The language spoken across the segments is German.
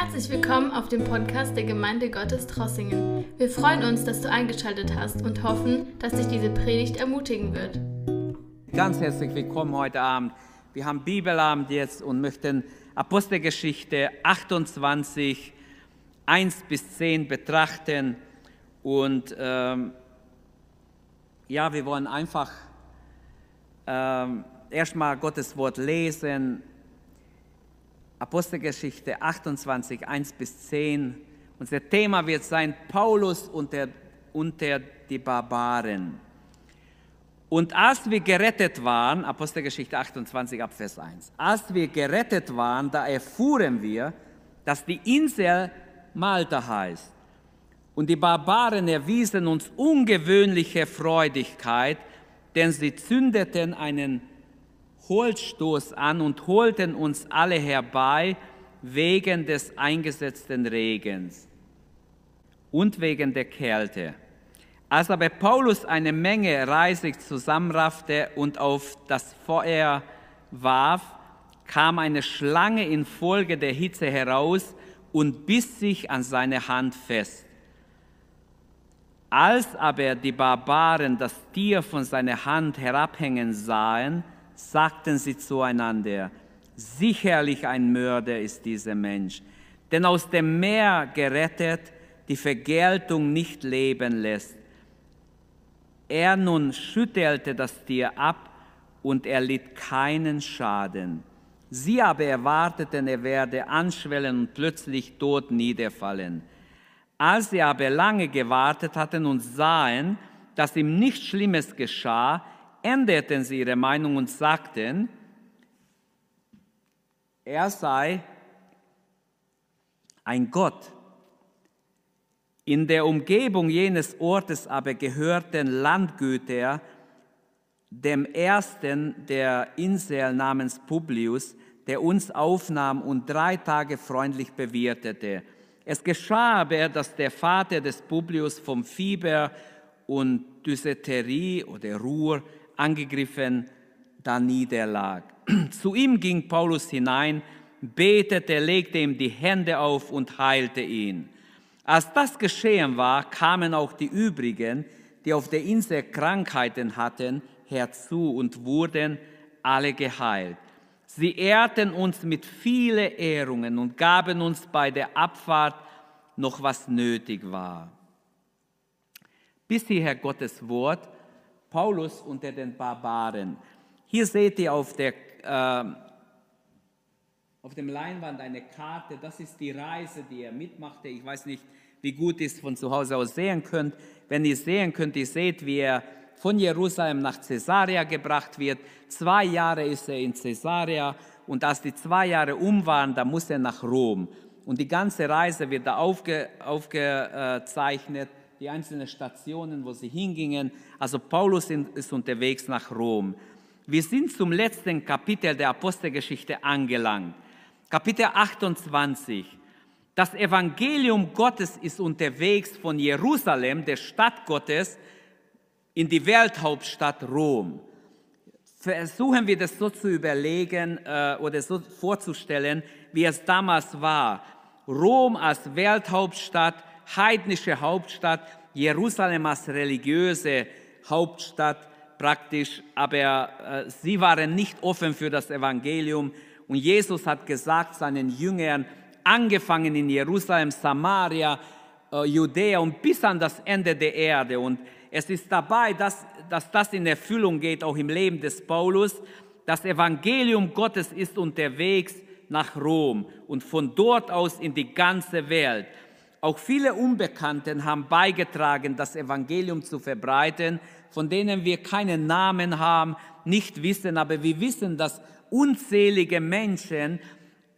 Herzlich willkommen auf dem Podcast der Gemeinde Gottes Trossingen. Wir freuen uns, dass du eingeschaltet hast und hoffen, dass dich diese Predigt ermutigen wird. Ganz herzlich willkommen heute Abend. Wir haben Bibelabend jetzt und möchten Apostelgeschichte 28, 1 bis 10 betrachten. Und ähm, ja, wir wollen einfach ähm, erstmal Gottes Wort lesen, Apostelgeschichte 28, 1 bis 10. Unser Thema wird sein Paulus unter, unter die Barbaren. Und als wir gerettet waren, Apostelgeschichte 28 ab Vers 1, als wir gerettet waren, da erfuhren wir, dass die Insel Malta heißt. Und die Barbaren erwiesen uns ungewöhnliche Freudigkeit, denn sie zündeten einen Holzstoß an und holten uns alle herbei wegen des eingesetzten Regens und wegen der Kälte. Als aber Paulus eine Menge Reisig zusammenraffte und auf das Feuer warf, kam eine Schlange infolge der Hitze heraus und biss sich an seine Hand fest. Als aber die Barbaren das Tier von seiner Hand herabhängen sahen, sagten sie zueinander, sicherlich ein Mörder ist dieser Mensch, denn aus dem Meer gerettet, die Vergeltung nicht leben lässt. Er nun schüttelte das Tier ab und er litt keinen Schaden. Sie aber erwarteten, er werde anschwellen und plötzlich tot niederfallen. Als sie aber lange gewartet hatten und sahen, dass ihm nichts Schlimmes geschah, änderten sie ihre Meinung und sagten, er sei ein Gott. In der Umgebung jenes Ortes aber gehörten Landgüter dem ersten der Insel namens Publius, der uns aufnahm und drei Tage freundlich bewirtete. Es geschah aber, dass der Vater des Publius vom Fieber und Dysenterie oder Ruhr angegriffen da niederlag. Zu ihm ging Paulus hinein, betete, legte ihm die Hände auf und heilte ihn. Als das geschehen war, kamen auch die übrigen, die auf der Insel Krankheiten hatten, herzu und wurden alle geheilt. Sie ehrten uns mit vielen Ehrungen und gaben uns bei der Abfahrt noch was nötig war. Bis hierher Gottes Wort. Paulus unter den Barbaren. Hier seht ihr auf, der, äh, auf dem Leinwand eine Karte. Das ist die Reise, die er mitmachte. Ich weiß nicht, wie gut ihr es von zu Hause aus sehen könnt. Wenn ihr sehen könnt, ihr seht, wie er von Jerusalem nach Caesarea gebracht wird. Zwei Jahre ist er in Caesarea und als die zwei Jahre um waren, da muss er nach Rom. Und die ganze Reise wird da aufge, aufgezeichnet die einzelnen Stationen, wo sie hingingen. Also Paulus ist unterwegs nach Rom. Wir sind zum letzten Kapitel der Apostelgeschichte angelangt. Kapitel 28. Das Evangelium Gottes ist unterwegs von Jerusalem, der Stadt Gottes, in die Welthauptstadt Rom. Versuchen wir das so zu überlegen äh, oder so vorzustellen, wie es damals war. Rom als Welthauptstadt heidnische Hauptstadt, Jerusalem als religiöse Hauptstadt praktisch, aber äh, sie waren nicht offen für das Evangelium. Und Jesus hat gesagt seinen Jüngern, angefangen in Jerusalem, Samaria, äh, Judäa und bis an das Ende der Erde. Und es ist dabei, dass, dass das in Erfüllung geht, auch im Leben des Paulus. Das Evangelium Gottes ist unterwegs nach Rom und von dort aus in die ganze Welt. Auch viele Unbekannten haben beigetragen, das Evangelium zu verbreiten, von denen wir keinen Namen haben, nicht wissen, aber wir wissen, dass unzählige Menschen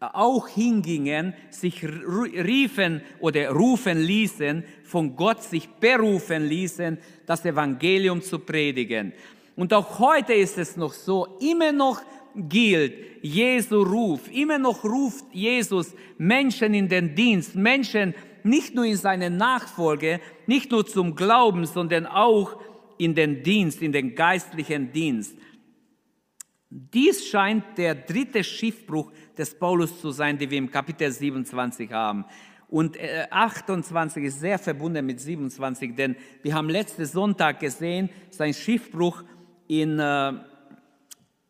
auch hingingen, sich riefen oder rufen ließen, von Gott sich berufen ließen, das Evangelium zu predigen. Und auch heute ist es noch so, immer noch gilt Jesu Ruf, immer noch ruft Jesus Menschen in den Dienst, Menschen, nicht nur in seine Nachfolge, nicht nur zum Glauben, sondern auch in den Dienst, in den geistlichen Dienst. Dies scheint der dritte Schiffbruch des Paulus zu sein, den wir im Kapitel 27 haben. Und 28 äh, ist sehr verbunden mit 27, denn wir haben letzten Sonntag gesehen, sein Schiffbruch in, äh,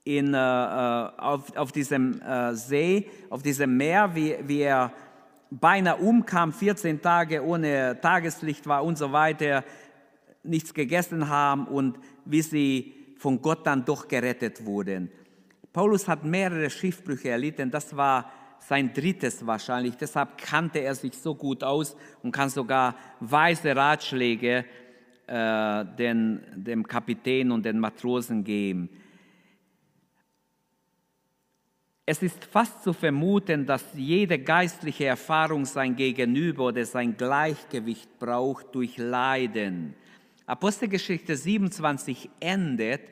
in, äh, auf, auf diesem See, auf diesem Meer, wie, wie er beinahe umkam, 14 Tage ohne Tageslicht war und so weiter, nichts gegessen haben und wie sie von Gott dann doch gerettet wurden. Paulus hat mehrere Schiffbrüche erlitten, das war sein drittes wahrscheinlich, deshalb kannte er sich so gut aus und kann sogar weise Ratschläge äh, den, dem Kapitän und den Matrosen geben. Es ist fast zu vermuten, dass jede geistliche Erfahrung sein Gegenüber oder sein Gleichgewicht braucht durch Leiden. Apostelgeschichte 27 endet,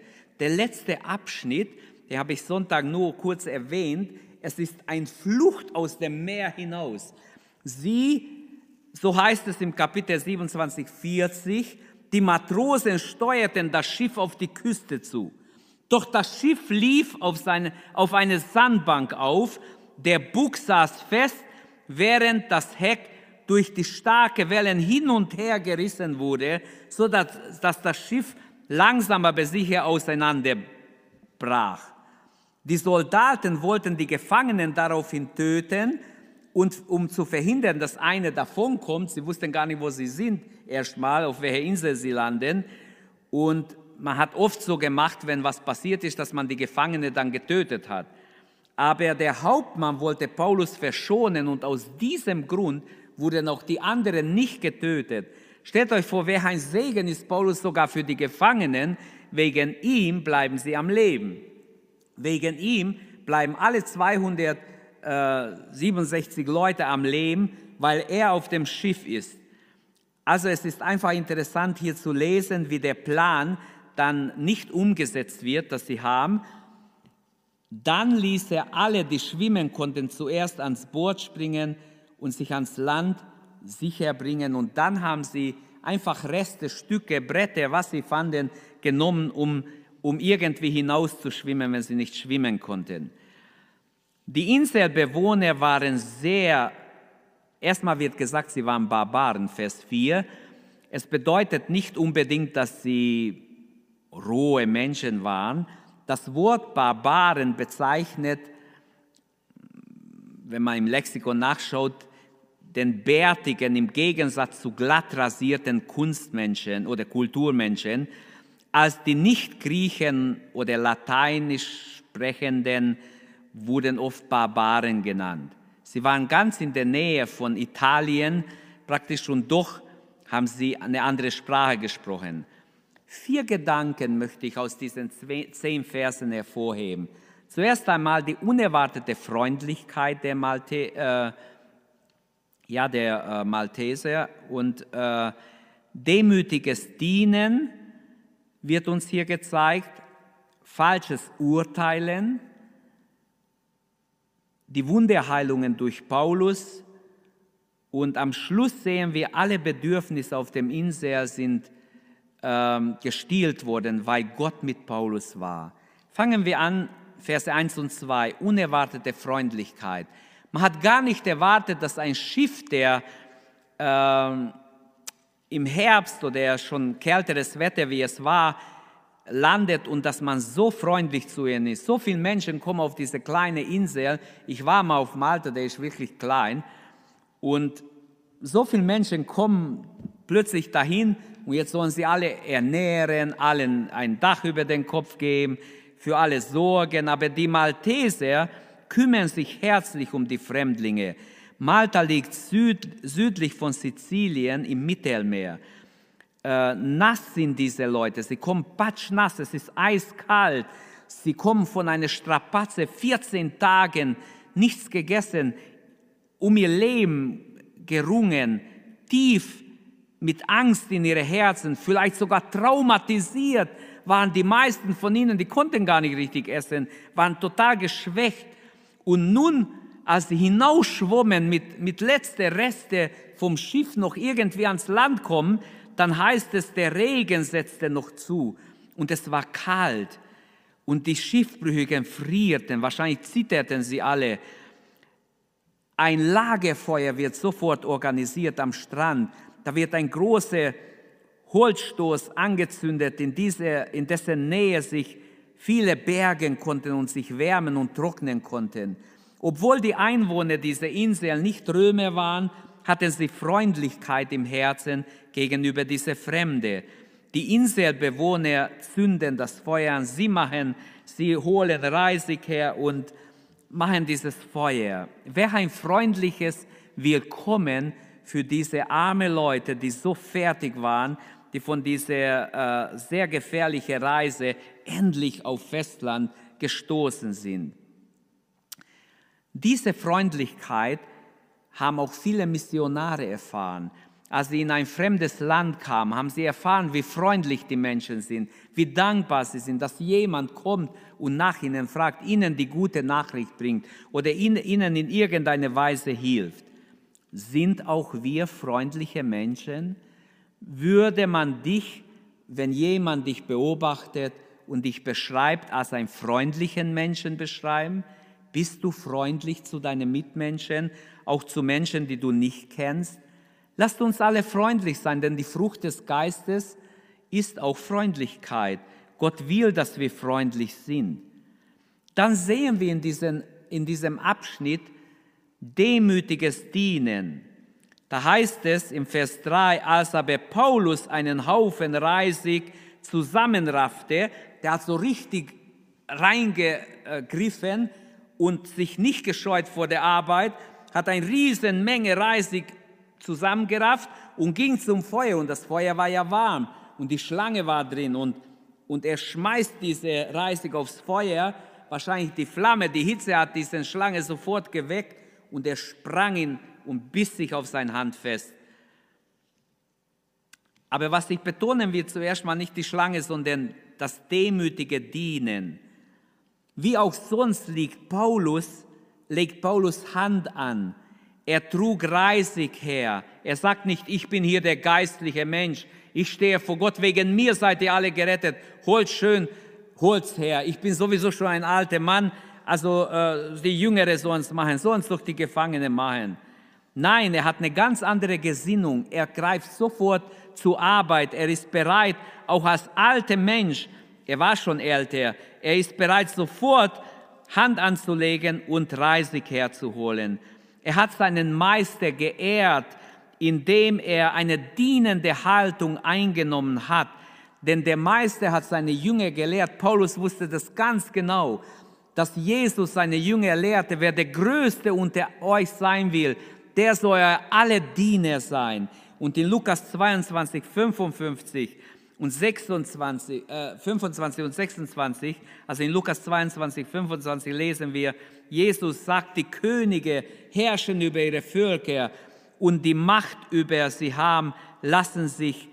der letzte Abschnitt, den habe ich Sonntag nur kurz erwähnt, es ist ein Flucht aus dem Meer hinaus. Sie, so heißt es im Kapitel 27, 40, die Matrosen steuerten das Schiff auf die Küste zu. Doch das Schiff lief auf, seine, auf eine Sandbank auf, der Bug saß fest, während das Heck durch die starke Wellen hin und her gerissen wurde, so dass, dass das Schiff langsam aber sicher auseinanderbrach. Die Soldaten wollten die Gefangenen daraufhin töten und um zu verhindern, dass eine davonkommt, sie wussten gar nicht, wo sie sind, erstmal, auf welcher Insel sie landen. Und man hat oft so gemacht, wenn was passiert ist, dass man die Gefangene dann getötet hat. Aber der Hauptmann wollte Paulus verschonen und aus diesem Grund wurden auch die anderen nicht getötet. Stellt euch vor, wer ein Segen ist Paulus sogar für die Gefangenen. Wegen ihm bleiben sie am Leben. Wegen ihm bleiben alle 267 Leute am Leben, weil er auf dem Schiff ist. Also es ist einfach interessant hier zu lesen, wie der Plan dann nicht umgesetzt wird, das sie haben. Dann ließ er alle, die schwimmen konnten, zuerst ans Boot springen und sich ans Land sicher bringen. Und dann haben sie einfach Reste, Stücke, Bretter, was sie fanden, genommen, um, um irgendwie hinauszuschwimmen, wenn sie nicht schwimmen konnten. Die Inselbewohner waren sehr, erstmal wird gesagt, sie waren Barbaren, Vers 4. Es bedeutet nicht unbedingt, dass sie rohe Menschen waren. Das Wort Barbaren bezeichnet, wenn man im Lexikon nachschaut, den bärtigen im Gegensatz zu glatt rasierten Kunstmenschen oder Kulturmenschen, als die Nicht-Griechen oder Lateinisch sprechenden wurden oft Barbaren genannt. Sie waren ganz in der Nähe von Italien, praktisch und doch haben sie eine andere Sprache gesprochen. Vier Gedanken möchte ich aus diesen zehn Versen hervorheben. Zuerst einmal die unerwartete Freundlichkeit der Malte, äh, ja, der äh, Malteser und äh, demütiges Dienen wird uns hier gezeigt, falsches Urteilen, die Wunderheilungen durch Paulus. Und am Schluss sehen wir, alle Bedürfnisse auf dem Insel sind ähm, gestiehlt worden, weil Gott mit Paulus war. Fangen wir an, Verse 1 und 2, unerwartete Freundlichkeit. Man hat gar nicht erwartet, dass ein Schiff, der äh, im Herbst oder schon kälteres Wetter, wie es war, landet und dass man so freundlich zu ihnen ist. So viele Menschen kommen auf diese kleine Insel. Ich war mal auf Malta, der ist wirklich klein. Und so viele Menschen kommen plötzlich dahin und jetzt sollen sie alle ernähren, allen ein Dach über den Kopf geben, für alle sorgen. Aber die Malteser, kümmern sich herzlich um die Fremdlinge. Malta liegt süd, südlich von Sizilien im Mittelmeer. Äh, nass sind diese Leute, sie kommen patschnass, es ist eiskalt. Sie kommen von einer Strapaze, 14 Tagen, nichts gegessen, um ihr Leben gerungen, tief mit Angst in ihre Herzen, vielleicht sogar traumatisiert waren die meisten von ihnen, die konnten gar nicht richtig essen, waren total geschwächt. Und nun, als sie hinausschwommen mit, mit letzte Reste vom Schiff noch irgendwie ans Land kommen, dann heißt es, der Regen setzte noch zu und es war kalt. und die Schiffbrüchigen frierten, wahrscheinlich zitterten sie alle. Ein Lagerfeuer wird sofort organisiert am Strand. Da wird ein großer Holzstoß angezündet, in, diese, in dessen Nähe sich viele bergen konnten und sich wärmen und trocknen konnten. Obwohl die Einwohner dieser Insel nicht Römer waren, hatten sie Freundlichkeit im Herzen gegenüber dieser Fremde. Die Inselbewohner zünden das Feuer an, sie machen, sie holen Reisig her und machen dieses Feuer. Wäre ein freundliches Willkommen für diese armen Leute, die so fertig waren, die von dieser äh, sehr gefährlichen Reise endlich auf Festland gestoßen sind. Diese Freundlichkeit haben auch viele Missionare erfahren. Als sie in ein fremdes Land kamen, haben sie erfahren, wie freundlich die Menschen sind, wie dankbar sie sind, dass jemand kommt und nach ihnen fragt, ihnen die gute Nachricht bringt oder ihnen in irgendeiner Weise hilft. Sind auch wir freundliche Menschen? Würde man dich, wenn jemand dich beobachtet und dich beschreibt, als einen freundlichen Menschen beschreiben? Bist du freundlich zu deinen Mitmenschen, auch zu Menschen, die du nicht kennst? Lasst uns alle freundlich sein, denn die Frucht des Geistes ist auch Freundlichkeit. Gott will, dass wir freundlich sind. Dann sehen wir in, diesen, in diesem Abschnitt demütiges Dienen. Da heißt es im Vers 3, als aber Paulus einen Haufen Reisig zusammenraffte, der hat so richtig reingegriffen und sich nicht gescheut vor der Arbeit, hat eine riesen Menge Reisig zusammengerafft und ging zum Feuer. Und das Feuer war ja warm und die Schlange war drin. Und, und er schmeißt diese Reisig aufs Feuer, wahrscheinlich die Flamme, die Hitze hat diese Schlange sofort geweckt und er sprang ihn und biss sich auf sein Hand fest. Aber was ich betonen will, zuerst mal nicht die Schlange, sondern das demütige Dienen. Wie auch sonst liegt Paulus, legt Paulus Hand an er trug Reisig her. Er sagt nicht, ich bin hier der geistliche Mensch. Ich stehe vor Gott, wegen mir seid ihr alle gerettet. Holt schön Holz her. Ich bin sowieso schon ein alter Mann. Also äh, die Jüngere sollen es machen, sollen es doch die Gefangenen machen. Nein, er hat eine ganz andere Gesinnung. Er greift sofort zur Arbeit. Er ist bereit, auch als alter Mensch, er war schon älter, er ist bereit, sofort Hand anzulegen und Reisig herzuholen. Er hat seinen Meister geehrt, indem er eine dienende Haltung eingenommen hat. Denn der Meister hat seine Jünger gelehrt. Paulus wusste das ganz genau, dass Jesus seine Jünger lehrte, wer der Größte unter euch sein will, der soll alle Diener sein. Und in Lukas 22, 55 und 26, äh, 25 und 26, also in Lukas 22, 25 lesen wir, Jesus sagt, die Könige herrschen über ihre Völker und die Macht über sie haben, lassen sich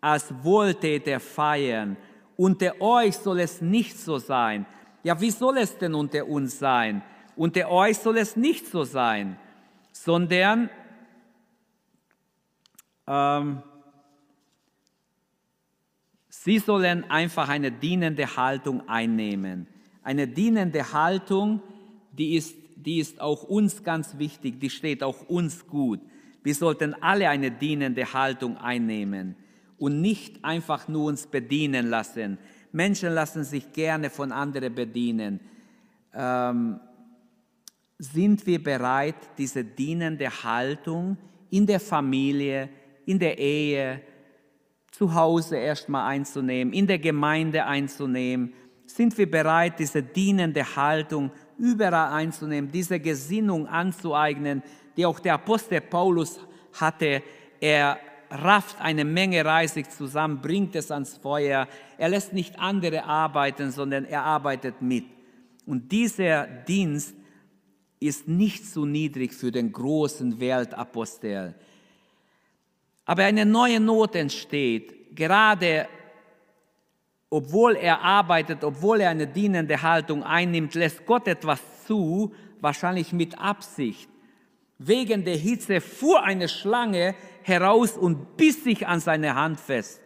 als Wohltäter feiern. Unter euch soll es nicht so sein. Ja, wie soll es denn unter uns sein? Unter euch soll es nicht so sein, sondern ähm, sie sollen einfach eine dienende Haltung einnehmen. Eine dienende Haltung, die ist, die ist auch uns ganz wichtig, die steht auch uns gut. Wir sollten alle eine dienende Haltung einnehmen und nicht einfach nur uns bedienen lassen. Menschen lassen sich gerne von anderen bedienen. Ähm, sind wir bereit, diese dienende Haltung in der Familie, in der Ehe, zu Hause erstmal einzunehmen, in der Gemeinde einzunehmen? Sind wir bereit, diese dienende Haltung überall einzunehmen, diese Gesinnung anzueignen, die auch der Apostel Paulus hatte. Er rafft eine Menge Reisig zusammen, bringt es ans Feuer. Er lässt nicht andere arbeiten, sondern er arbeitet mit. Und dieser Dienst ist nicht zu niedrig für den großen Weltapostel. Aber eine neue Not entsteht, gerade obwohl er arbeitet, obwohl er eine dienende Haltung einnimmt, lässt Gott etwas zu, wahrscheinlich mit Absicht. Wegen der Hitze fuhr eine Schlange heraus und biss sich an seine Hand fest.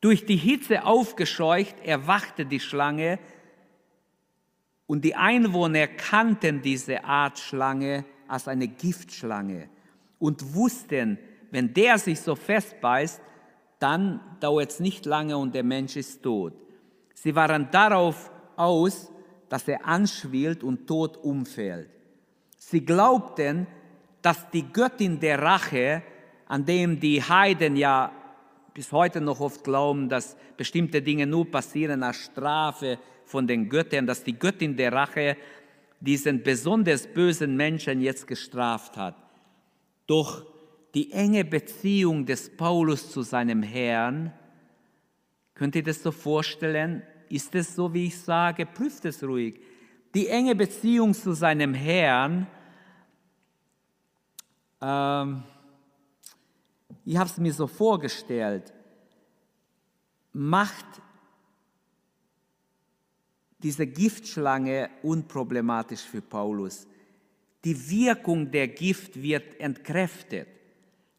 Durch die Hitze aufgescheucht, erwachte die Schlange und die Einwohner kannten diese Art Schlange als eine Giftschlange und wussten, wenn der sich so festbeißt, dann dauert es nicht lange und der Mensch ist tot. Sie waren darauf aus, dass er anschwillt und tot umfällt. Sie glaubten, dass die Göttin der Rache, an dem die Heiden ja bis heute noch oft glauben, dass bestimmte Dinge nur passieren als Strafe von den Göttern, dass die Göttin der Rache diesen besonders bösen Menschen jetzt gestraft hat. Doch die enge Beziehung des Paulus zu seinem Herrn, könnt ihr das so vorstellen? Ist es so, wie ich sage? Prüft es ruhig. Die enge Beziehung zu seinem Herrn, ähm, ich habe es mir so vorgestellt, macht diese Giftschlange unproblematisch für Paulus. Die Wirkung der Gift wird entkräftet,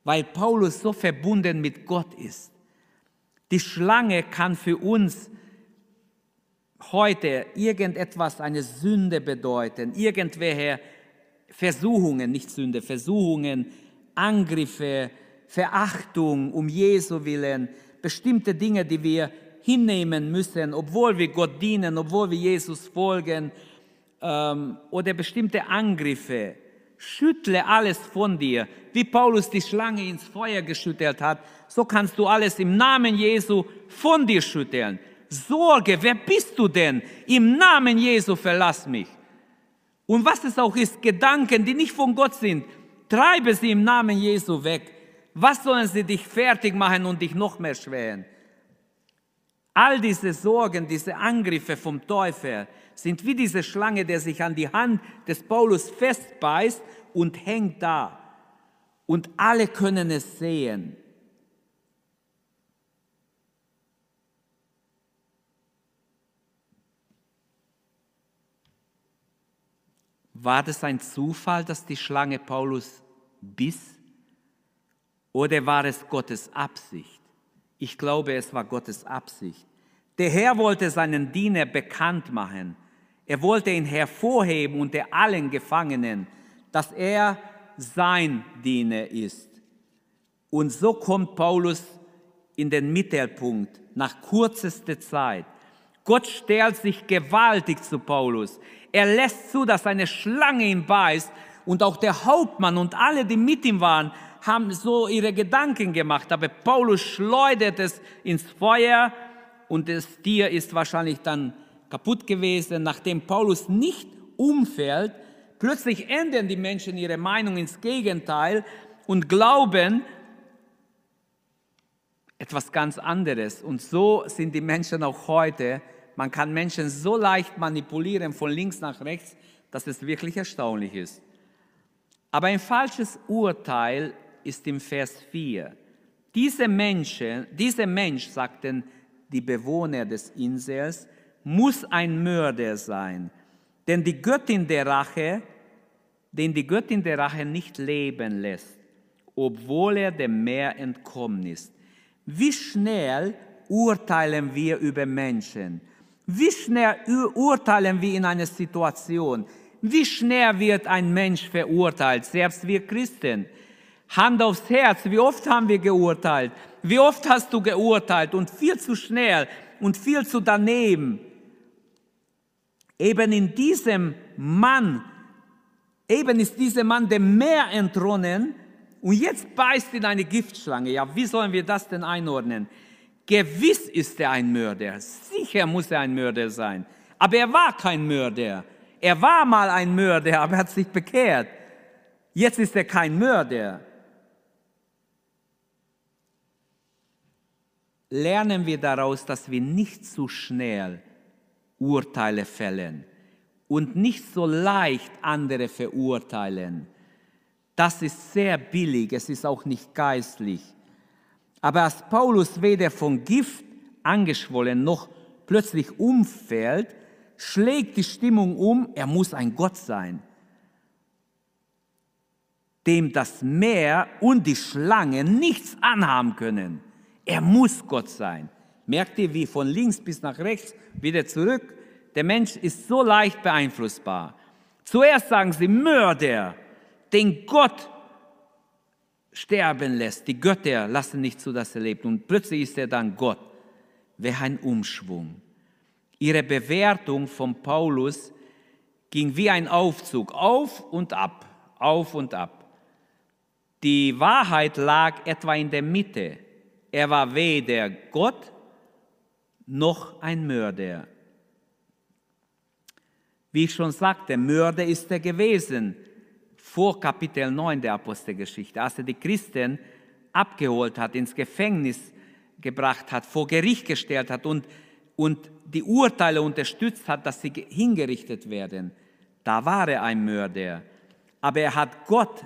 weil Paulus so verbunden mit Gott ist. Die Schlange kann für uns heute irgendetwas, eine Sünde bedeuten, irgendwelche Versuchungen, nicht Sünde, Versuchungen, Angriffe, Verachtung um Jesu willen, bestimmte Dinge, die wir hinnehmen müssen, obwohl wir Gott dienen, obwohl wir Jesus folgen, ähm, oder bestimmte Angriffe. Schüttle alles von dir. Wie Paulus die Schlange ins Feuer geschüttelt hat, so kannst du alles im Namen Jesu von dir schütteln. Sorge, wer bist du denn? Im Namen Jesu verlass mich. Und was es auch ist, Gedanken, die nicht von Gott sind, treibe sie im Namen Jesu weg. Was sollen sie dich fertig machen und dich noch mehr schweren? All diese Sorgen, diese Angriffe vom Teufel sind wie diese Schlange, der sich an die Hand des Paulus festbeißt und hängt da. Und alle können es sehen. War das ein Zufall, dass die Schlange Paulus biss? Oder war es Gottes Absicht? Ich glaube, es war Gottes Absicht. Der Herr wollte seinen Diener bekannt machen. Er wollte ihn hervorheben unter allen Gefangenen, dass er sein Diener ist. Und so kommt Paulus in den Mittelpunkt nach kürzester Zeit. Gott stellt sich gewaltig zu Paulus. Er lässt zu, dass eine Schlange ihn beißt und auch der Hauptmann und alle, die mit ihm waren, haben so ihre Gedanken gemacht, aber Paulus schleudert es ins Feuer und das Tier ist wahrscheinlich dann kaputt gewesen. Nachdem Paulus nicht umfällt, plötzlich ändern die Menschen ihre Meinung ins Gegenteil und glauben etwas ganz anderes. Und so sind die Menschen auch heute. Man kann Menschen so leicht manipulieren von links nach rechts, dass es wirklich erstaunlich ist. Aber ein falsches Urteil ist im Vers 4. Diese Menschen, dieser Mensch, sagten die Bewohner des Insels, muss ein Mörder sein, denn die Göttin der Rache, den die Göttin der Rache nicht leben lässt, obwohl er dem Meer entkommen ist. Wie schnell urteilen wir über Menschen? Wie schnell urteilen wir in einer Situation? Wie schnell wird ein Mensch verurteilt, selbst wir Christen? Hand aufs Herz, wie oft haben wir geurteilt? Wie oft hast du geurteilt und viel zu schnell und viel zu daneben? Eben in diesem Mann, eben ist dieser Mann dem Meer entronnen und jetzt beißt ihn eine Giftschlange. Ja, wie sollen wir das denn einordnen? Gewiss ist er ein Mörder, sicher muss er ein Mörder sein. Aber er war kein Mörder. Er war mal ein Mörder, aber er hat sich bekehrt. Jetzt ist er kein Mörder. lernen wir daraus, dass wir nicht zu schnell Urteile fällen und nicht so leicht andere verurteilen. Das ist sehr billig, es ist auch nicht geistlich. Aber als Paulus weder von Gift angeschwollen noch plötzlich umfällt, schlägt die Stimmung um, er muss ein Gott sein, dem das Meer und die Schlange nichts anhaben können. Er muss Gott sein. Merkt ihr, wie von links bis nach rechts wieder zurück? Der Mensch ist so leicht beeinflussbar. Zuerst sagen sie Mörder, den Gott sterben lässt. Die Götter lassen nicht zu, dass er lebt. Und plötzlich ist er dann Gott. Wäre ein Umschwung. Ihre Bewertung von Paulus ging wie ein Aufzug, auf und ab, auf und ab. Die Wahrheit lag etwa in der Mitte. Er war weder Gott noch ein Mörder. Wie ich schon sagte, Mörder ist er gewesen vor Kapitel 9 der Apostelgeschichte, als er die Christen abgeholt hat, ins Gefängnis gebracht hat, vor Gericht gestellt hat und, und die Urteile unterstützt hat, dass sie hingerichtet werden. Da war er ein Mörder. Aber er hat Gott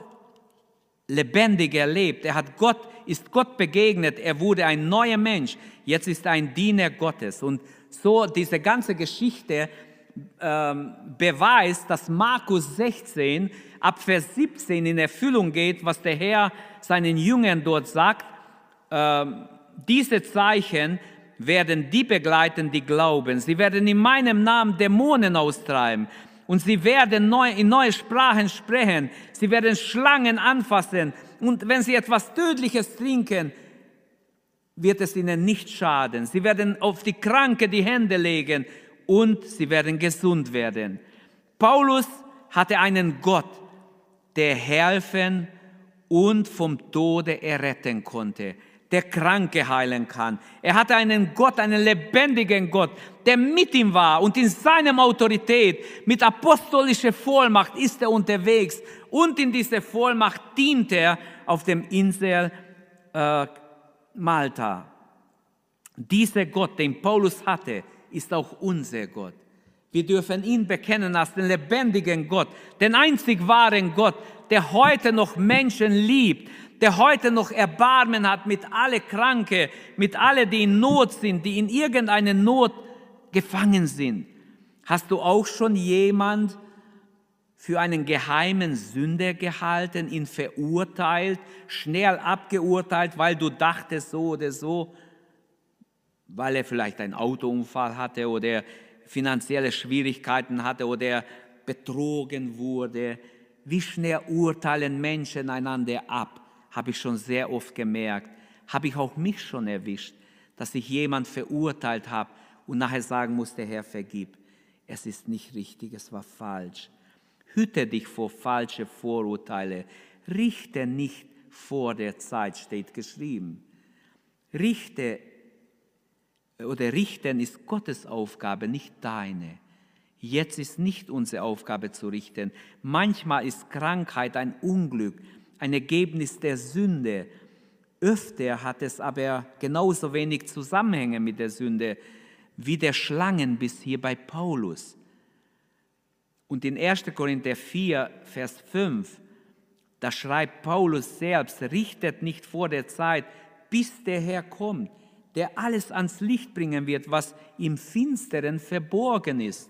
lebendig erlebt. Er hat Gott, ist Gott begegnet. Er wurde ein neuer Mensch. Jetzt ist er ein Diener Gottes. Und so diese ganze Geschichte ähm, beweist, dass Markus 16 ab Vers 17 in Erfüllung geht, was der Herr seinen Jüngern dort sagt. Ähm, diese Zeichen werden die begleiten, die glauben. Sie werden in meinem Namen Dämonen austreiben und sie werden neu, in neue Sprachen sprechen. Sie werden Schlangen anfassen und wenn sie etwas Tödliches trinken, wird es ihnen nicht schaden. Sie werden auf die Kranke die Hände legen und sie werden gesund werden. Paulus hatte einen Gott, der helfen und vom Tode erretten konnte, der Kranke heilen kann. Er hatte einen Gott, einen lebendigen Gott, der mit ihm war und in seinem Autorität, mit apostolischer Vollmacht ist er unterwegs und in dieser Vollmacht dient er auf dem Insel äh, Malta. Dieser Gott, den Paulus hatte, ist auch unser Gott. Wir dürfen ihn bekennen als den lebendigen Gott, den einzig wahren Gott, der heute noch Menschen liebt, der heute noch Erbarmen hat mit alle Kranke, mit alle, die in Not sind, die in irgendeiner Not gefangen sind. Hast du auch schon jemand für einen geheimen Sünder gehalten, ihn verurteilt, schnell abgeurteilt, weil du dachtest so oder so, weil er vielleicht einen Autounfall hatte oder finanzielle Schwierigkeiten hatte oder betrogen wurde. Wie schnell urteilen Menschen einander ab, habe ich schon sehr oft gemerkt. Habe ich auch mich schon erwischt, dass ich jemand verurteilt habe und nachher sagen musste, Herr, vergib. Es ist nicht richtig, es war falsch. Hüte dich vor falsche Vorurteile. Richte nicht vor der Zeit, steht geschrieben. Richte oder richten ist Gottes Aufgabe, nicht deine. Jetzt ist nicht unsere Aufgabe zu richten. Manchmal ist Krankheit ein Unglück, ein Ergebnis der Sünde. Öfter hat es aber genauso wenig Zusammenhänge mit der Sünde wie der Schlangenbiss hier bei Paulus. Und in 1. Korinther 4, Vers 5, da schreibt Paulus selbst, richtet nicht vor der Zeit, bis der Herr kommt der alles ans Licht bringen wird, was im Finsteren verborgen ist.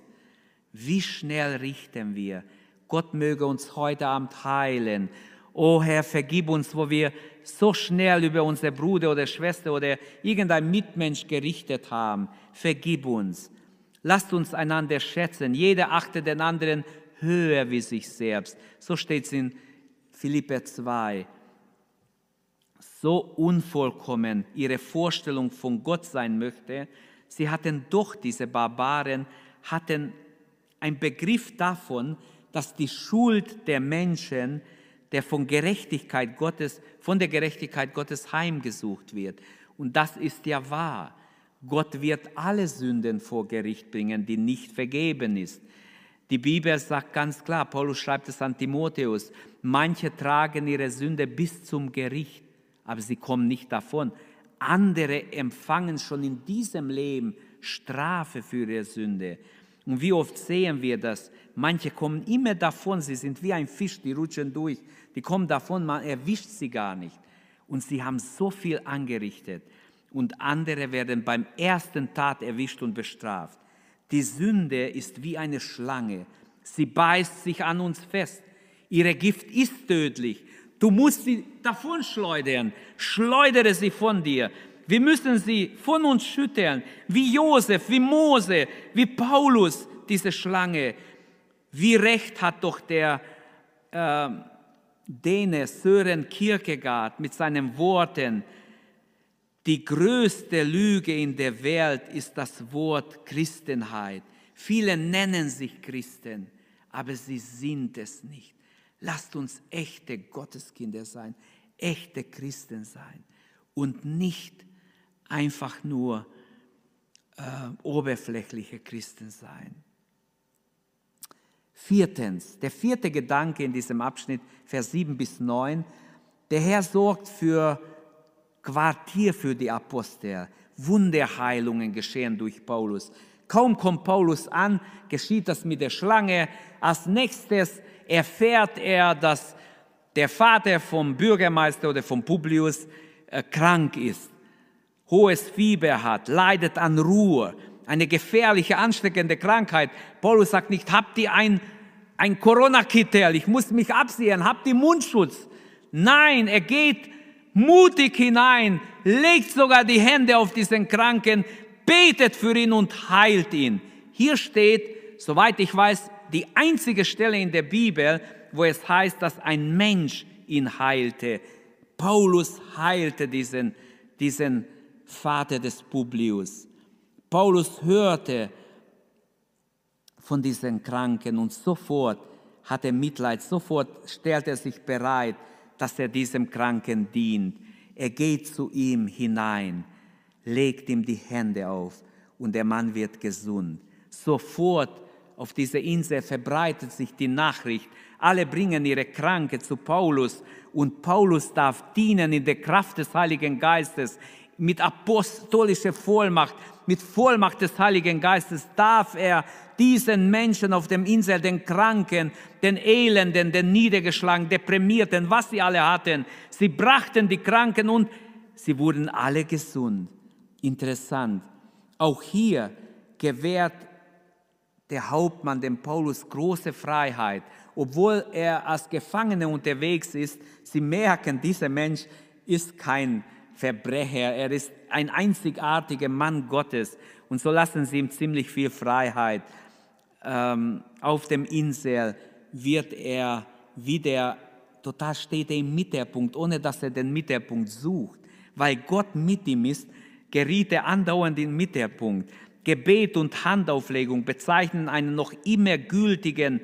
Wie schnell richten wir? Gott möge uns heute Abend heilen. O Herr, vergib uns, wo wir so schnell über unsere Bruder oder Schwester oder irgendein Mitmensch gerichtet haben. Vergib uns. Lasst uns einander schätzen. Jeder achte den anderen höher wie sich selbst. So steht es in Philippe 2 so unvollkommen ihre Vorstellung von Gott sein möchte, sie hatten doch, diese Barbaren, hatten einen Begriff davon, dass die Schuld der Menschen, der von Gerechtigkeit Gottes, von der Gerechtigkeit Gottes heimgesucht wird. Und das ist ja wahr. Gott wird alle Sünden vor Gericht bringen, die nicht vergeben ist. Die Bibel sagt ganz klar, Paulus schreibt es an Timotheus, manche tragen ihre Sünde bis zum Gericht aber sie kommen nicht davon. Andere empfangen schon in diesem Leben Strafe für ihre Sünde. Und wie oft sehen wir das? Manche kommen immer davon, sie sind wie ein Fisch, die rutschen durch, die kommen davon, man erwischt sie gar nicht. Und sie haben so viel angerichtet. Und andere werden beim ersten Tat erwischt und bestraft. Die Sünde ist wie eine Schlange. Sie beißt sich an uns fest. Ihre Gift ist tödlich. Du musst sie davon schleudern. Schleudere sie von dir. Wir müssen sie von uns schütteln, wie Josef, wie Mose, wie Paulus, diese Schlange. Wie recht hat doch der äh, Däne Sören Kierkegaard mit seinen Worten, die größte Lüge in der Welt ist das Wort Christenheit. Viele nennen sich Christen, aber sie sind es nicht. Lasst uns echte Gotteskinder sein, echte Christen sein und nicht einfach nur äh, oberflächliche Christen sein. Viertens, der vierte Gedanke in diesem Abschnitt, Vers 7 bis 9, der Herr sorgt für Quartier für die Apostel. Wunderheilungen geschehen durch Paulus. Kaum kommt Paulus an, geschieht das mit der Schlange. Als nächstes erfährt er, dass der Vater vom Bürgermeister oder vom Publius äh, krank ist, hohes Fieber hat, leidet an Ruhe, eine gefährliche, ansteckende Krankheit. Paulus sagt nicht, habt ihr ein, ein Corona-Kittel, ich muss mich absehen, habt ihr Mundschutz. Nein, er geht mutig hinein, legt sogar die Hände auf diesen Kranken, betet für ihn und heilt ihn. Hier steht, soweit ich weiß, die einzige Stelle in der Bibel, wo es heißt, dass ein Mensch ihn heilte. Paulus heilte diesen, diesen Vater des Publius. Paulus hörte von diesen Kranken und sofort hat er Mitleid, sofort stellt er sich bereit, dass er diesem Kranken dient. Er geht zu ihm hinein, legt ihm die Hände auf und der Mann wird gesund. Sofort auf dieser Insel verbreitet sich die Nachricht. Alle bringen ihre Kranke zu Paulus und Paulus darf dienen in der Kraft des Heiligen Geistes mit apostolischer Vollmacht, mit Vollmacht des Heiligen Geistes darf er diesen Menschen auf dem Insel, den Kranken, den Elenden, den Niedergeschlagenen, Deprimierten, was sie alle hatten, sie brachten die Kranken und sie wurden alle gesund. Interessant. Auch hier gewährt der Hauptmann dem Paulus große Freiheit, obwohl er als Gefangener unterwegs ist. Sie merken, dieser Mensch ist kein Verbrecher, er ist ein einzigartiger Mann Gottes. Und so lassen sie ihm ziemlich viel Freiheit. Ähm, auf dem Insel wird er wieder, total steht er im Mittelpunkt, ohne dass er den Mittelpunkt sucht. Weil Gott mit ihm ist, geriet er andauernd in den Mittelpunkt. Gebet und Handauflegung bezeichnen einen noch immer gültigen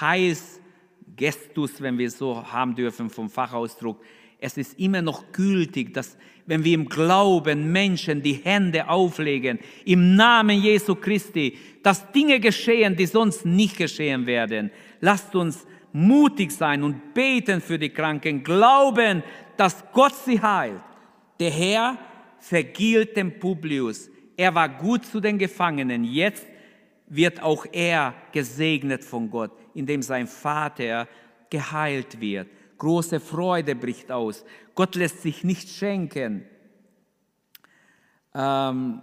Heilsgestus, wenn wir so haben dürfen vom Fachausdruck, es ist immer noch gültig, dass wenn wir im Glauben Menschen die Hände auflegen, im Namen Jesu Christi, dass Dinge geschehen, die sonst nicht geschehen werden. Lasst uns mutig sein und beten für die Kranken, glauben, dass Gott sie heilt. Der Herr vergilt dem Publius. Er war gut zu den Gefangenen. Jetzt wird auch er gesegnet von Gott, indem sein Vater geheilt wird. Große Freude bricht aus. Gott lässt sich nicht schenken. Ähm,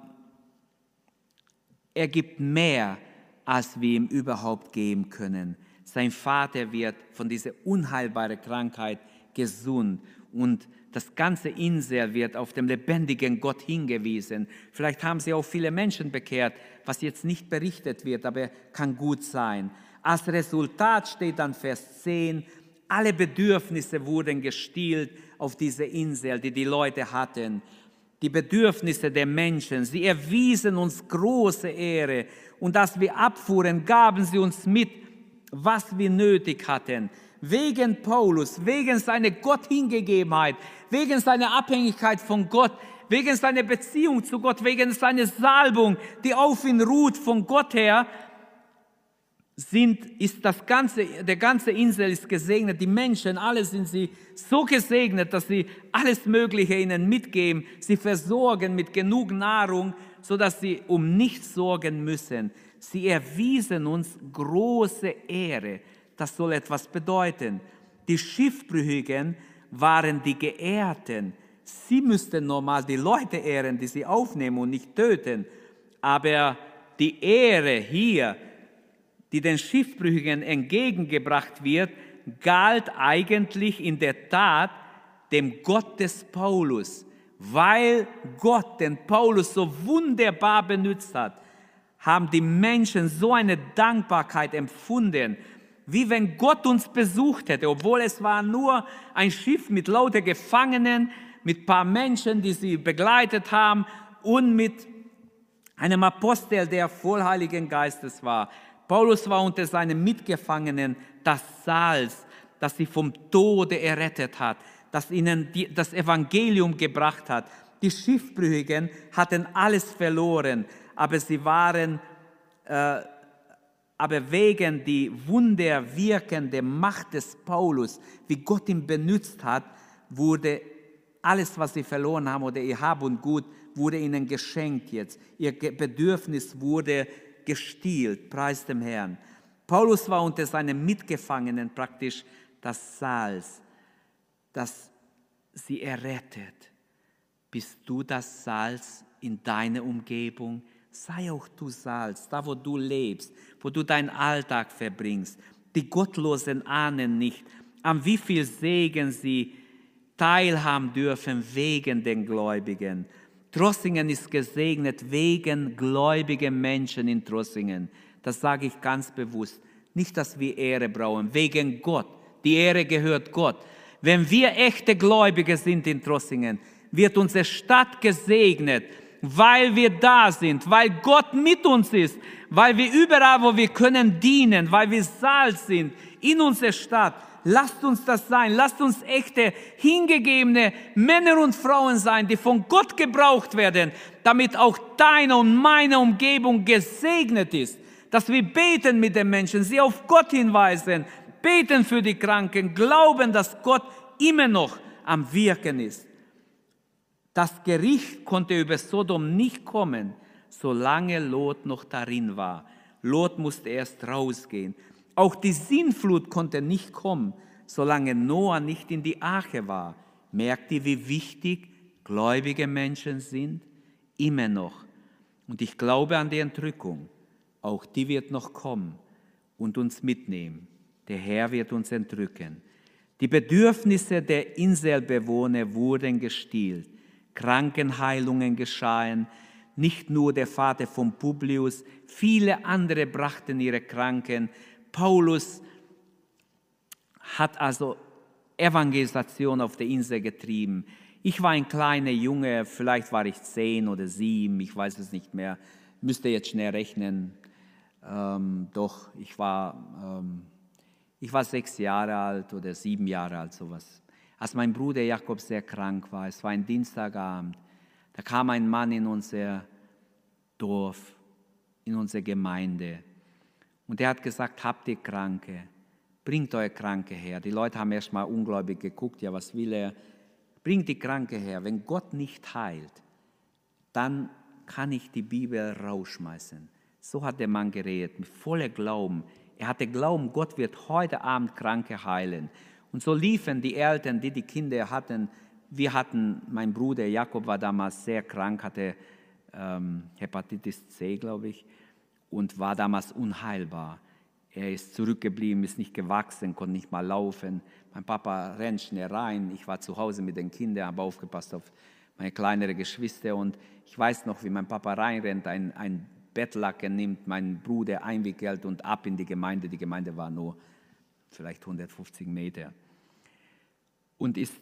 er gibt mehr, als wir ihm überhaupt geben können. Sein Vater wird von dieser unheilbaren Krankheit gesund und das ganze Insel wird auf den lebendigen Gott hingewiesen. Vielleicht haben sie auch viele Menschen bekehrt, was jetzt nicht berichtet wird, aber kann gut sein. Als Resultat steht dann Vers 10, alle Bedürfnisse wurden gestillt auf dieser Insel, die die Leute hatten. Die Bedürfnisse der Menschen. Sie erwiesen uns große Ehre. Und als wir abfuhren, gaben sie uns mit, was wir nötig hatten. Wegen Paulus, wegen seiner Gotthingegebenheit, wegen seiner Abhängigkeit von Gott, wegen seiner Beziehung zu Gott, wegen seiner Salbung, die auf ihn ruht von Gott her, sind, ist das ganze, der ganze Insel ist gesegnet, die Menschen, alle sind sie so gesegnet, dass sie alles Mögliche ihnen mitgeben, sie versorgen mit genug Nahrung, so dass sie um nichts sorgen müssen. Sie erwiesen uns große Ehre. Das soll etwas bedeuten. Die Schiffbrüchigen waren die Geehrten. Sie müssten normal die Leute ehren, die sie aufnehmen und nicht töten. Aber die Ehre hier, die den Schiffbrüchigen entgegengebracht wird, galt eigentlich in der Tat dem Gott des Paulus, weil Gott den Paulus so wunderbar benutzt hat, haben die Menschen so eine Dankbarkeit empfunden, wie wenn Gott uns besucht hätte, obwohl es war nur ein Schiff mit lauter Gefangenen, mit paar Menschen, die sie begleitet haben und mit einem Apostel, der voll Heiligen Geistes war. Paulus war unter seinen Mitgefangenen das Salz, das sie vom Tode errettet hat, das ihnen die, das Evangelium gebracht hat. Die Schiffbrüchigen hatten alles verloren, aber sie waren, äh, aber wegen die wunderwirkende Macht des Paulus, wie Gott ihn benutzt hat, wurde alles, was sie verloren haben oder ihr Hab und Gut, wurde ihnen geschenkt jetzt. Ihr Bedürfnis wurde gestillt, preis dem Herrn. Paulus war unter seinen Mitgefangenen praktisch das Salz, das sie errettet. Bist du das Salz in deiner Umgebung? Sei auch du Salz, da wo du lebst, wo du deinen Alltag verbringst. Die Gottlosen ahnen nicht, an wie viel Segen sie teilhaben dürfen wegen den Gläubigen. Trossingen ist gesegnet wegen gläubigen Menschen in Trossingen. Das sage ich ganz bewusst. Nicht, dass wir Ehre brauchen, wegen Gott. Die Ehre gehört Gott. Wenn wir echte Gläubige sind in Trossingen, wird unsere Stadt gesegnet, weil wir da sind, weil Gott mit uns ist, weil wir überall, wo wir können, dienen, weil wir Salz sind in unserer Stadt. Lasst uns das sein. Lasst uns echte, hingegebene Männer und Frauen sein, die von Gott gebraucht werden, damit auch deine und meine Umgebung gesegnet ist. Dass wir beten mit den Menschen, sie auf Gott hinweisen, beten für die Kranken, glauben, dass Gott immer noch am Wirken ist. Das Gericht konnte über Sodom nicht kommen, solange Lot noch darin war. Lot musste erst rausgehen. Auch die Sinnflut konnte nicht kommen, solange Noah nicht in die Arche war. Merkt ihr, wie wichtig gläubige Menschen sind? Immer noch. Und ich glaube an die Entrückung. Auch die wird noch kommen und uns mitnehmen. Der Herr wird uns entrücken. Die Bedürfnisse der Inselbewohner wurden gestillt. Krankenheilungen geschahen. Nicht nur der Vater von Publius, viele andere brachten ihre Kranken. Paulus hat also Evangelisation auf der Insel getrieben. Ich war ein kleiner Junge, vielleicht war ich zehn oder sieben, ich weiß es nicht mehr, müsste jetzt schnell rechnen. Ähm, doch, ich war ähm, ich war sechs Jahre alt oder sieben Jahre alt, sowas. Als mein Bruder Jakob sehr krank war, es war ein Dienstagabend, da kam ein Mann in unser Dorf, in unsere Gemeinde. Und er hat gesagt, habt ihr Kranke? Bringt eure Kranke her. Die Leute haben erst mal ungläubig geguckt, ja, was will er? Bringt die Kranke her. Wenn Gott nicht heilt, dann kann ich die Bibel rausschmeißen. So hat der Mann geredet, mit voller Glauben. Er hatte Glauben, Gott wird heute Abend Kranke heilen. Und so liefen die Eltern, die die Kinder hatten. Wir hatten, mein Bruder Jakob war damals sehr krank, hatte ähm, Hepatitis C, glaube ich, und war damals unheilbar. Er ist zurückgeblieben, ist nicht gewachsen, konnte nicht mal laufen. Mein Papa rennt schnell rein. Ich war zu Hause mit den Kindern, habe aufgepasst auf meine kleinere Geschwister. Und ich weiß noch, wie mein Papa reinrennt, ein, ein Bettlaken nimmt, meinen Bruder einwickelt und ab in die Gemeinde. Die Gemeinde war nur vielleicht 150 Meter. Und ist,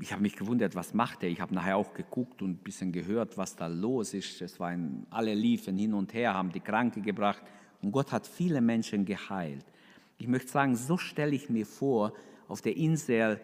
ich habe mich gewundert, was macht er? Ich habe nachher auch geguckt und ein bisschen gehört, was da los ist. Es waren, alle liefen hin und her, haben die Kranke gebracht und Gott hat viele Menschen geheilt. Ich möchte sagen, so stelle ich mir vor, auf der Insel,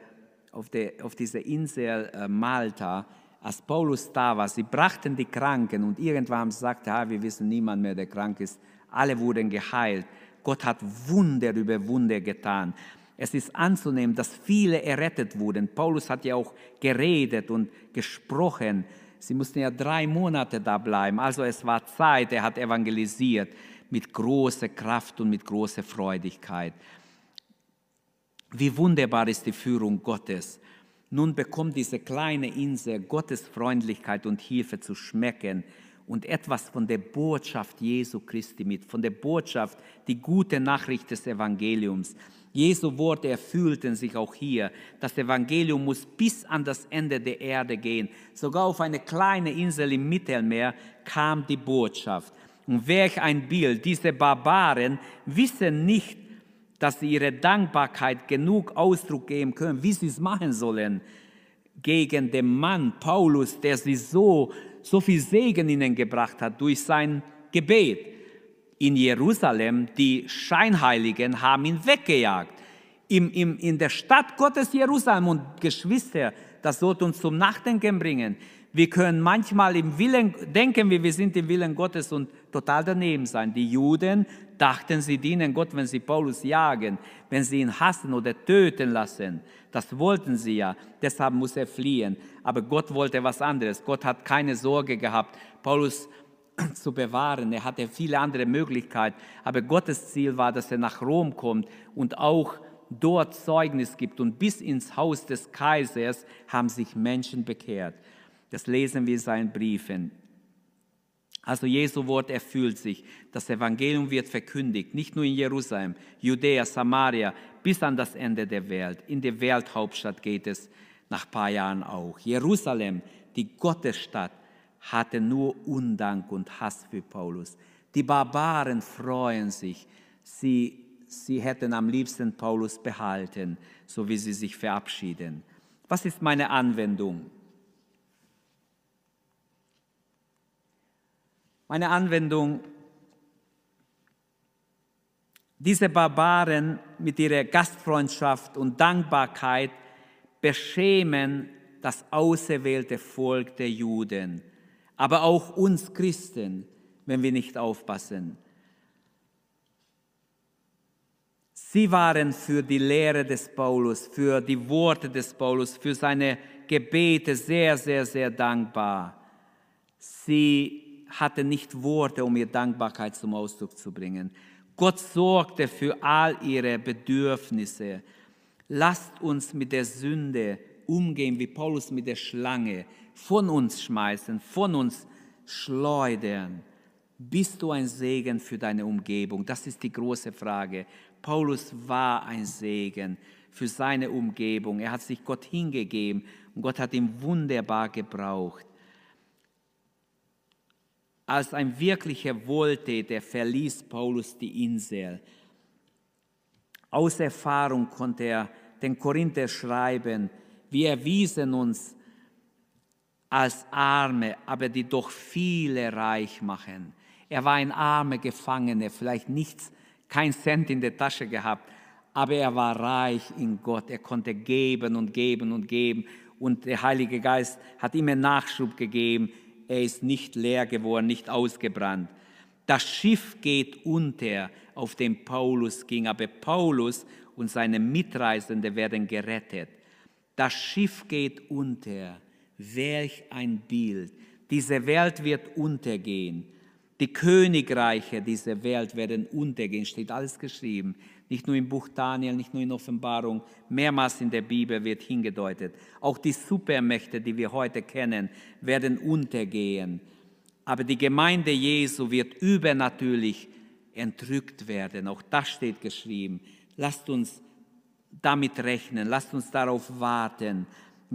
auf, der, auf dieser Insel äh, Malta, als Paulus da war, sie brachten die Kranken und irgendwann sagte, ah, wir wissen niemand mehr, der krank ist. Alle wurden geheilt. Gott hat Wunder über Wunder getan. Es ist anzunehmen, dass viele errettet wurden. Paulus hat ja auch geredet und gesprochen. Sie mussten ja drei Monate da bleiben. Also es war Zeit, er hat evangelisiert mit großer Kraft und mit großer Freudigkeit. Wie wunderbar ist die Führung Gottes. Nun bekommt diese kleine Insel Gottes Freundlichkeit und Hilfe zu schmecken und etwas von der Botschaft Jesu Christi mit, von der Botschaft, die gute Nachricht des Evangeliums. Jesu Worte erfüllten sich auch hier. Das Evangelium muss bis an das Ende der Erde gehen. Sogar auf eine kleine Insel im Mittelmeer kam die Botschaft. Und welch ein Bild. Diese Barbaren wissen nicht, dass sie ihre Dankbarkeit genug Ausdruck geben können, wie sie es machen sollen gegen den Mann Paulus, der sie so, so viel Segen ihnen gebracht hat durch sein Gebet. In Jerusalem, die Scheinheiligen haben ihn weggejagt. Im, im, in der Stadt Gottes Jerusalem und Geschwister, das sollte uns zum Nachdenken bringen. Wir können manchmal im Willen, denken wir, wir sind im Willen Gottes und total daneben sein. Die Juden dachten, sie dienen Gott, wenn sie Paulus jagen, wenn sie ihn hassen oder töten lassen. Das wollten sie ja, deshalb muss er fliehen. Aber Gott wollte was anderes. Gott hat keine Sorge gehabt, Paulus zu bewahren. Er hatte viele andere Möglichkeiten. Aber Gottes Ziel war, dass er nach Rom kommt und auch dort Zeugnis gibt. Und bis ins Haus des Kaisers haben sich Menschen bekehrt. Das lesen wir in seinen Briefen. Also Jesu Wort erfüllt sich. Das Evangelium wird verkündigt, nicht nur in Jerusalem, Judäa, Samaria, bis an das Ende der Welt. In der Welthauptstadt geht es nach ein paar Jahren auch. Jerusalem, die Gottesstadt, hatte nur Undank und Hass für Paulus. Die Barbaren freuen sich. Sie, sie hätten am liebsten Paulus behalten, so wie sie sich verabschieden. Was ist meine Anwendung? Meine Anwendung, diese Barbaren mit ihrer Gastfreundschaft und Dankbarkeit beschämen das auserwählte Volk der Juden, aber auch uns Christen, wenn wir nicht aufpassen. Sie waren für die Lehre des Paulus, für die Worte des Paulus, für seine Gebete sehr, sehr, sehr dankbar. Sie hatte nicht Worte, um ihr Dankbarkeit zum Ausdruck zu bringen. Gott sorgte für all ihre Bedürfnisse. Lasst uns mit der Sünde umgehen, wie Paulus mit der Schlange, von uns schmeißen, von uns schleudern. Bist du ein Segen für deine Umgebung? Das ist die große Frage. Paulus war ein Segen für seine Umgebung. Er hat sich Gott hingegeben und Gott hat ihn wunderbar gebraucht. Als ein wirklicher Wohltäter verließ Paulus die Insel. Aus Erfahrung konnte er den Korinther schreiben, wir erwiesen uns als Arme, aber die doch viele reich machen. Er war ein armer Gefangener, vielleicht nichts, kein Cent in der Tasche gehabt, aber er war reich in Gott. Er konnte geben und geben und geben und der Heilige Geist hat ihm Nachschub gegeben er ist nicht leer geworden, nicht ausgebrannt. Das Schiff geht unter, auf dem Paulus ging, aber Paulus und seine Mitreisenden werden gerettet. Das Schiff geht unter. Welch ein Bild. Diese Welt wird untergehen. Die Königreiche dieser Welt werden untergehen, steht alles geschrieben. Nicht nur im Buch Daniel, nicht nur in Offenbarung, mehrmals in der Bibel wird hingedeutet. Auch die Supermächte, die wir heute kennen, werden untergehen. Aber die Gemeinde Jesu wird übernatürlich entrückt werden. Auch das steht geschrieben. Lasst uns damit rechnen, lasst uns darauf warten.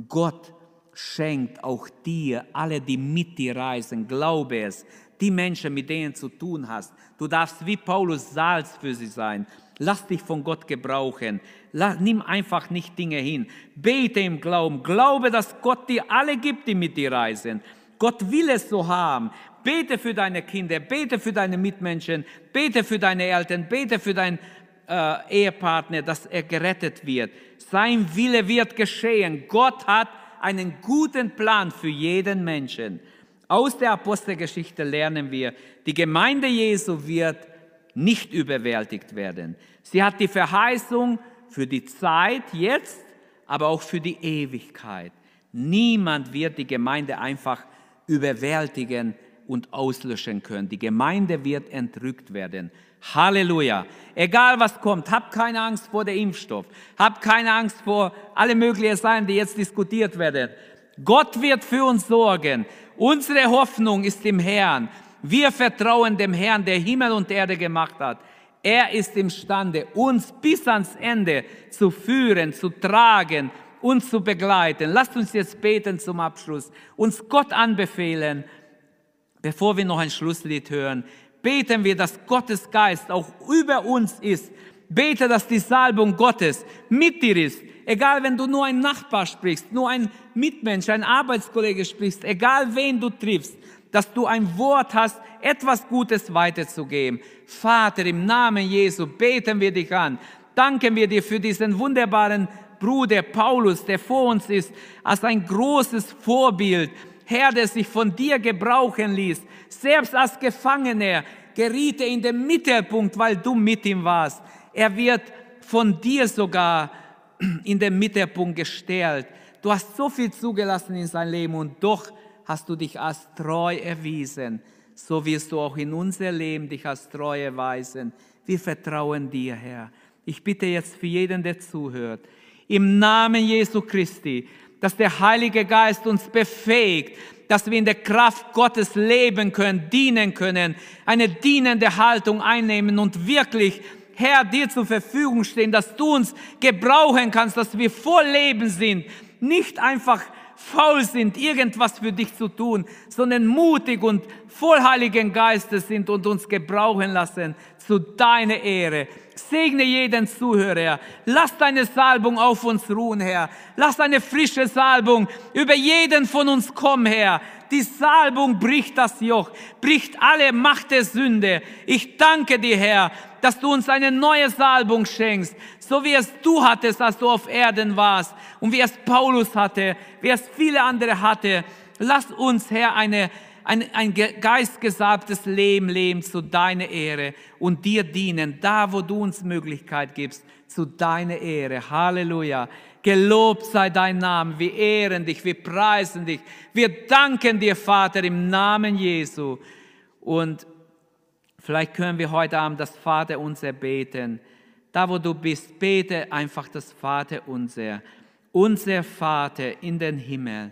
Gott schenkt auch dir, alle, die mit dir reisen, glaube es, die Menschen, mit denen du zu tun hast. Du darfst wie Paulus Salz für sie sein. Lass dich von Gott gebrauchen. Lass, nimm einfach nicht Dinge hin. Bete im Glauben. Glaube, dass Gott dir alle gibt, die mit dir reisen. Gott will es so haben. Bete für deine Kinder, bete für deine Mitmenschen, bete für deine Eltern, bete für deinen äh, Ehepartner, dass er gerettet wird. Sein Wille wird geschehen. Gott hat einen guten Plan für jeden Menschen. Aus der Apostelgeschichte lernen wir, die Gemeinde Jesu wird nicht überwältigt werden. Sie hat die Verheißung für die Zeit jetzt, aber auch für die Ewigkeit. Niemand wird die Gemeinde einfach überwältigen und auslöschen können. Die Gemeinde wird entrückt werden. Halleluja. Egal was kommt, habt keine Angst vor dem Impfstoff. Habt keine Angst vor alle möglichen Sachen, die jetzt diskutiert werden. Gott wird für uns sorgen Unsere Hoffnung ist im Herrn. Wir vertrauen dem Herrn, der Himmel und Erde gemacht hat. Er ist imstande, uns bis ans Ende zu führen, zu tragen, uns zu begleiten. Lasst uns jetzt beten zum Abschluss, uns Gott anbefehlen, bevor wir noch ein Schlusslied hören. Beten wir, dass Gottes Geist auch über uns ist. Bete, dass die Salbung Gottes mit dir ist. Egal, wenn du nur ein Nachbar sprichst, nur ein Mitmensch, ein Arbeitskollege sprichst, egal wen du triffst, dass du ein Wort hast, etwas Gutes weiterzugeben. Vater, im Namen Jesu beten wir dich an. Danken wir dir für diesen wunderbaren Bruder Paulus, der vor uns ist, als ein großes Vorbild. Herr, der sich von dir gebrauchen ließ. Selbst als Gefangener geriet er in den Mittelpunkt, weil du mit ihm warst. Er wird von dir sogar in den Mittelpunkt gestellt. Du hast so viel zugelassen in sein Leben und doch hast du dich als treu erwiesen. So wirst du auch in unser Leben dich als treu erweisen. Wir vertrauen dir, Herr. Ich bitte jetzt für jeden, der zuhört, im Namen Jesu Christi, dass der Heilige Geist uns befähigt, dass wir in der Kraft Gottes leben können, dienen können, eine dienende Haltung einnehmen und wirklich, Herr, dir zur Verfügung stehen, dass du uns gebrauchen kannst, dass wir voll Leben sind, nicht einfach faul sind, irgendwas für dich zu tun, sondern mutig und voll Heiligen Geistes sind und uns gebrauchen lassen zu deiner Ehre. Segne jeden Zuhörer. Lass deine Salbung auf uns ruhen, Herr. Lass eine frische Salbung über jeden von uns kommen, Herr. Die Salbung bricht das Joch, bricht alle Macht der Sünde. Ich danke dir, Herr, dass du uns eine neue Salbung schenkst, so wie es du hattest, als du auf Erden warst und wie es Paulus hatte, wie es viele andere hatte. Lass uns, Herr, eine, ein, ein geistgesabtes Leben leben zu deiner Ehre und dir dienen, da wo du uns Möglichkeit gibst, zu deiner Ehre. Halleluja. Gelobt sei dein Name. Wir ehren dich, wir preisen dich. Wir danken dir, Vater, im Namen Jesu. Und Vielleicht können wir heute Abend das Vater unser beten. Da, wo du bist, bete einfach das Vater unser. Unser Vater in den Himmel,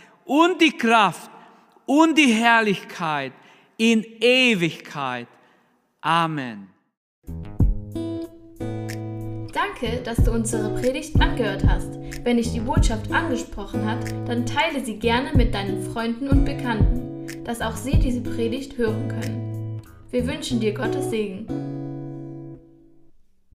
und die Kraft und die Herrlichkeit in Ewigkeit. Amen. Danke, dass du unsere Predigt angehört hast. Wenn dich die Botschaft angesprochen hat, dann teile sie gerne mit deinen Freunden und Bekannten dass auch sie diese Predigt hören können. Wir wünschen dir Gottes Segen.